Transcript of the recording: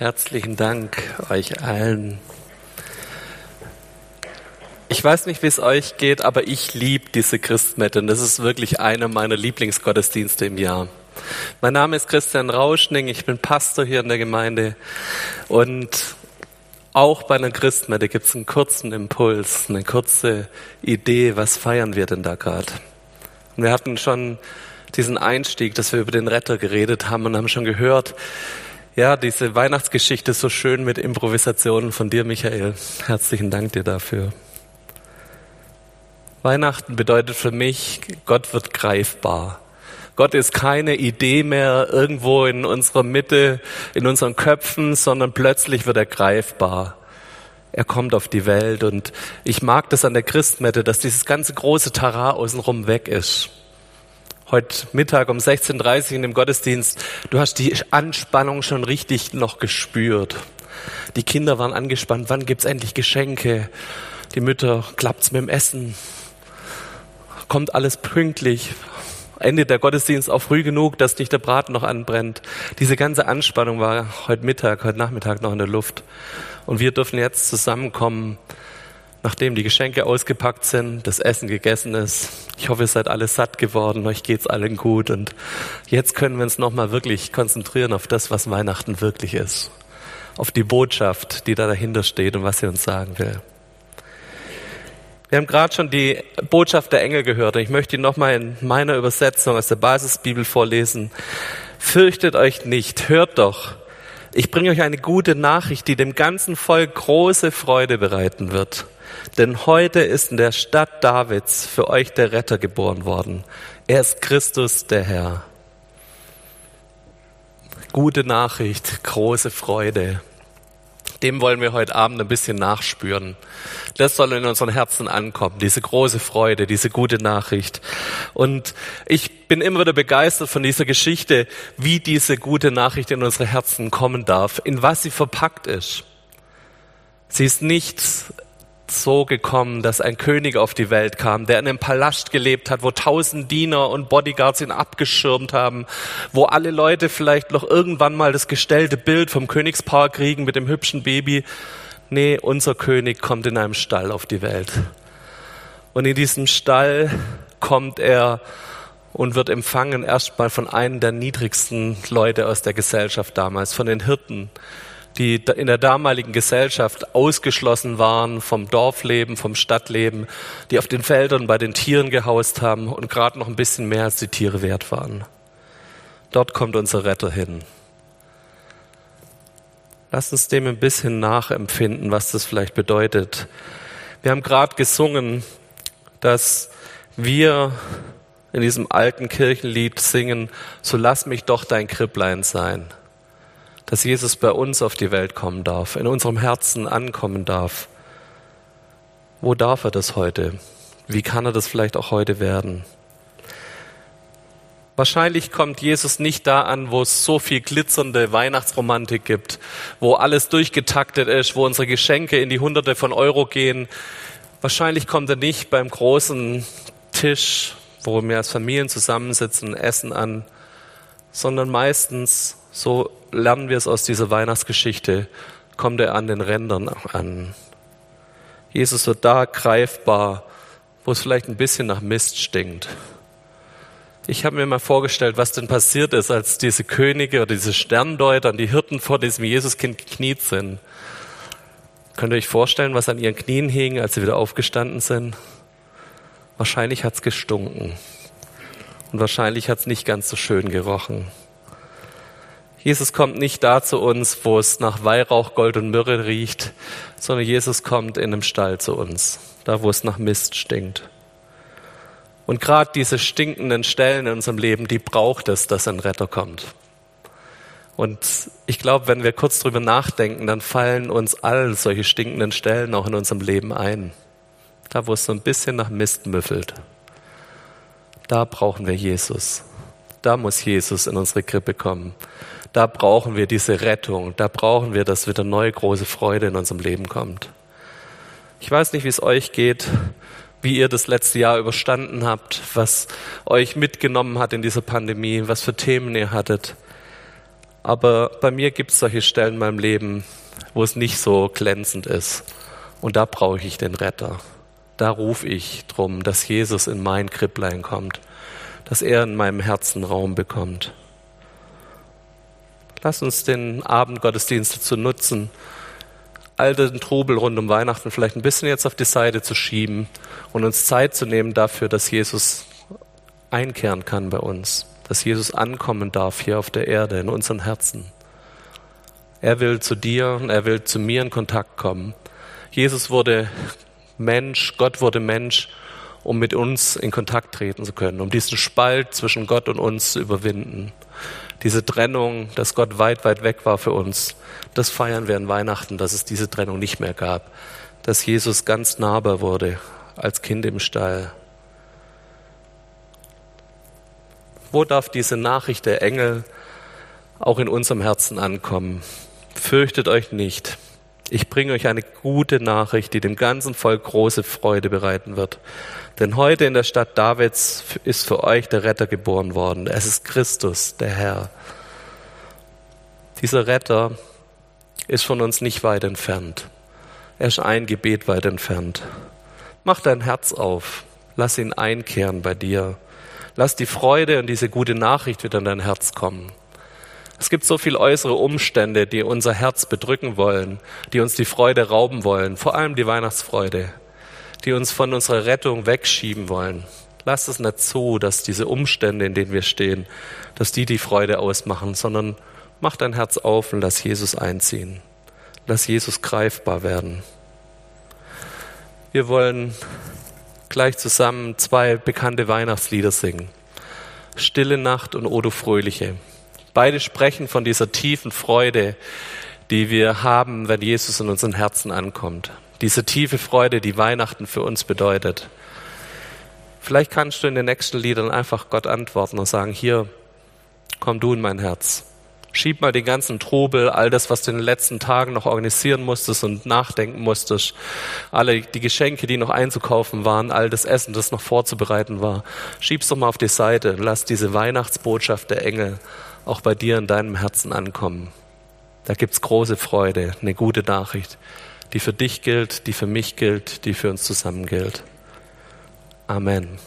Herzlichen Dank euch allen. Ich weiß nicht, wie es euch geht, aber ich liebe diese Christmette und das ist wirklich einer meiner Lieblingsgottesdienste im Jahr. Mein Name ist Christian Rauschning, ich bin Pastor hier in der Gemeinde und auch bei einer Christmette gibt es einen kurzen Impuls, eine kurze Idee, was feiern wir denn da gerade. Wir hatten schon diesen Einstieg, dass wir über den Retter geredet haben und haben schon gehört, ja, diese Weihnachtsgeschichte so schön mit Improvisationen von dir, Michael. Herzlichen Dank dir dafür. Weihnachten bedeutet für mich, Gott wird greifbar. Gott ist keine Idee mehr irgendwo in unserer Mitte, in unseren Köpfen, sondern plötzlich wird er greifbar. Er kommt auf die Welt und ich mag das an der Christmette, dass dieses ganze große Tara außenrum weg ist heute Mittag um 16.30 Uhr in dem Gottesdienst, du hast die Anspannung schon richtig noch gespürt. Die Kinder waren angespannt, wann gibt's endlich Geschenke? Die Mütter, klappt's mit dem Essen? Kommt alles pünktlich? Endet der Gottesdienst auch früh genug, dass nicht der Braten noch anbrennt? Diese ganze Anspannung war heute Mittag, heute Nachmittag noch in der Luft. Und wir dürfen jetzt zusammenkommen nachdem die Geschenke ausgepackt sind, das Essen gegessen ist. Ich hoffe, ihr seid alle satt geworden, euch geht's allen gut und jetzt können wir uns nochmal wirklich konzentrieren auf das, was Weihnachten wirklich ist. Auf die Botschaft, die da dahinter steht und was sie uns sagen will. Wir haben gerade schon die Botschaft der Engel gehört und ich möchte ihn nochmal in meiner Übersetzung aus der Basisbibel vorlesen. Fürchtet euch nicht, hört doch. Ich bringe euch eine gute Nachricht, die dem ganzen Volk große Freude bereiten wird. Denn heute ist in der Stadt Davids für euch der Retter geboren worden. Er ist Christus der Herr. Gute Nachricht, große Freude. Dem wollen wir heute Abend ein bisschen nachspüren. Das soll in unseren Herzen ankommen, diese große Freude, diese gute Nachricht. Und ich bin immer wieder begeistert von dieser Geschichte, wie diese gute Nachricht in unsere Herzen kommen darf, in was sie verpackt ist. Sie ist nicht so gekommen, dass ein König auf die Welt kam, der in einem Palast gelebt hat, wo tausend Diener und Bodyguards ihn abgeschirmt haben, wo alle Leute vielleicht noch irgendwann mal das gestellte Bild vom Königspaar kriegen mit dem hübschen Baby. Nee, unser König kommt in einem Stall auf die Welt. Und in diesem Stall kommt er und wird empfangen erstmal von einem der niedrigsten Leute aus der Gesellschaft damals, von den Hirten die in der damaligen Gesellschaft ausgeschlossen waren vom Dorfleben, vom Stadtleben, die auf den Feldern bei den Tieren gehaust haben und gerade noch ein bisschen mehr als die Tiere wert waren. Dort kommt unser Retter hin. Lass uns dem ein bisschen nachempfinden, was das vielleicht bedeutet. Wir haben gerade gesungen, dass wir in diesem alten Kirchenlied singen, so lass mich doch dein Kripplein sein dass Jesus bei uns auf die Welt kommen darf, in unserem Herzen ankommen darf. Wo darf er das heute? Wie kann er das vielleicht auch heute werden? Wahrscheinlich kommt Jesus nicht da an, wo es so viel glitzernde Weihnachtsromantik gibt, wo alles durchgetaktet ist, wo unsere Geschenke in die Hunderte von Euro gehen. Wahrscheinlich kommt er nicht beim großen Tisch, wo wir als Familien zusammensitzen, essen an, sondern meistens so lernen wir es aus dieser Weihnachtsgeschichte, kommt er an den Rändern an. Jesus wird da greifbar, wo es vielleicht ein bisschen nach Mist stinkt. Ich habe mir mal vorgestellt, was denn passiert ist, als diese Könige oder diese Sterndeuter und die Hirten vor diesem Jesuskind gekniet sind. Könnt ihr euch vorstellen, was an ihren Knien hing, als sie wieder aufgestanden sind? Wahrscheinlich hat's gestunken. Und wahrscheinlich hat's nicht ganz so schön gerochen. Jesus kommt nicht da zu uns, wo es nach Weihrauch, Gold und Myrrhe riecht, sondern Jesus kommt in einem Stall zu uns, da wo es nach Mist stinkt. Und gerade diese stinkenden Stellen in unserem Leben, die braucht es, dass ein Retter kommt. Und ich glaube, wenn wir kurz drüber nachdenken, dann fallen uns all solche stinkenden Stellen auch in unserem Leben ein. Da, wo es so ein bisschen nach Mist müffelt. Da brauchen wir Jesus. Da muss Jesus in unsere Krippe kommen da brauchen wir diese Rettung, da brauchen wir, dass wieder neue große Freude in unserem Leben kommt. Ich weiß nicht, wie es euch geht, wie ihr das letzte Jahr überstanden habt, was euch mitgenommen hat in dieser Pandemie, was für Themen ihr hattet. Aber bei mir gibt es solche Stellen in meinem Leben, wo es nicht so glänzend ist. Und da brauche ich den Retter. Da rufe ich drum, dass Jesus in mein Kripplein kommt, dass er in meinem Herzen Raum bekommt. Lass uns den Abendgottesdienst dazu nutzen, all den Trubel rund um Weihnachten vielleicht ein bisschen jetzt auf die Seite zu schieben und uns Zeit zu nehmen dafür, dass Jesus einkehren kann bei uns, dass Jesus ankommen darf hier auf der Erde, in unseren Herzen. Er will zu dir und er will zu mir in Kontakt kommen. Jesus wurde Mensch, Gott wurde Mensch, um mit uns in Kontakt treten zu können, um diesen Spalt zwischen Gott und uns zu überwinden. Diese Trennung, dass Gott weit, weit weg war für uns, das feiern wir an Weihnachten, dass es diese Trennung nicht mehr gab, dass Jesus ganz nahbar wurde als Kind im Stall. Wo darf diese Nachricht der Engel auch in unserem Herzen ankommen? Fürchtet euch nicht. Ich bringe euch eine gute Nachricht, die dem ganzen Volk große Freude bereiten wird. Denn heute in der Stadt Davids ist für euch der Retter geboren worden. Es ist Christus, der Herr. Dieser Retter ist von uns nicht weit entfernt. Er ist ein Gebet weit entfernt. Mach dein Herz auf. Lass ihn einkehren bei dir. Lass die Freude und diese gute Nachricht wieder in dein Herz kommen. Es gibt so viele äußere Umstände, die unser Herz bedrücken wollen, die uns die Freude rauben wollen, vor allem die Weihnachtsfreude, die uns von unserer Rettung wegschieben wollen. Lass es nicht zu, dass diese Umstände, in denen wir stehen, dass die die Freude ausmachen, sondern mach dein Herz auf und lass Jesus einziehen. Lass Jesus greifbar werden. Wir wollen gleich zusammen zwei bekannte Weihnachtslieder singen. Stille Nacht und O du Fröhliche. Beide sprechen von dieser tiefen Freude, die wir haben, wenn Jesus in unseren Herzen ankommt. Diese tiefe Freude, die Weihnachten für uns bedeutet. Vielleicht kannst du in den nächsten Liedern einfach Gott antworten und sagen, hier, komm du in mein Herz. Schieb mal den ganzen Trubel, all das, was du in den letzten Tagen noch organisieren musstest und nachdenken musstest, alle die Geschenke, die noch einzukaufen waren, all das Essen, das noch vorzubereiten war. Schieb's doch mal auf die Seite. Lass diese Weihnachtsbotschaft der Engel auch bei dir in deinem Herzen ankommen. Da gibt's große Freude, eine gute Nachricht, die für dich gilt, die für mich gilt, die für uns zusammen gilt. Amen.